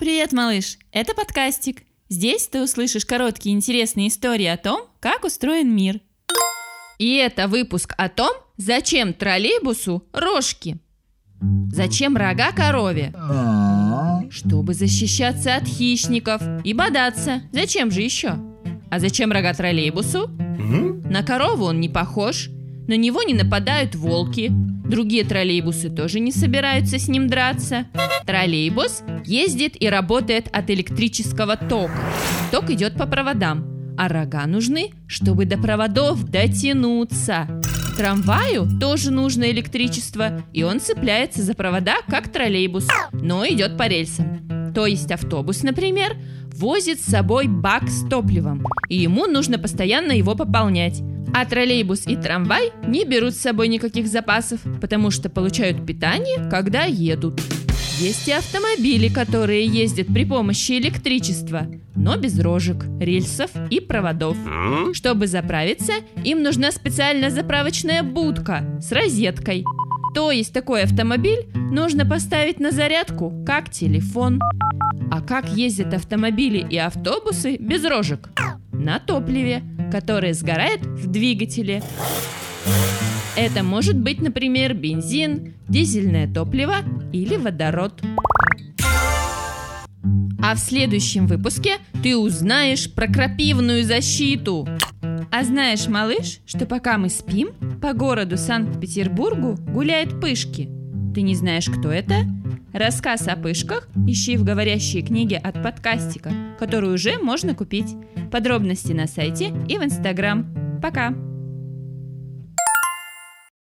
Привет, малыш! Это подкастик. Здесь ты услышишь короткие интересные истории о том, как устроен мир. И это выпуск о том, зачем троллейбусу рожки. Зачем рога корове? Чтобы защищаться от хищников и бодаться. Зачем же еще? А зачем рога троллейбусу? На корову он не похож, на него не нападают волки, другие троллейбусы тоже не собираются с ним драться. Троллейбус ездит и работает от электрического тока. Ток идет по проводам, а рога нужны, чтобы до проводов дотянуться. Трамваю тоже нужно электричество, и он цепляется за провода, как троллейбус, но идет по рельсам. То есть автобус, например, возит с собой бак с топливом, и ему нужно постоянно его пополнять. А троллейбус и трамвай не берут с собой никаких запасов, потому что получают питание, когда едут. Есть и автомобили, которые ездят при помощи электричества, но без рожек, рельсов и проводов. Чтобы заправиться, им нужна специальная заправочная будка с розеткой. То есть такой автомобиль нужно поставить на зарядку, как телефон. А как ездят автомобили и автобусы без рожек? На топливе, которое сгорает в двигателе. Это может быть, например, бензин, дизельное топливо или водород. А в следующем выпуске ты узнаешь про крапивную защиту. А знаешь, малыш, что пока мы спим, по городу Санкт-Петербургу гуляют пышки. Ты не знаешь, кто это? Рассказ о пышках ищи в говорящей книге от подкастика, которую уже можно купить. Подробности на сайте и в Инстаграм. Пока!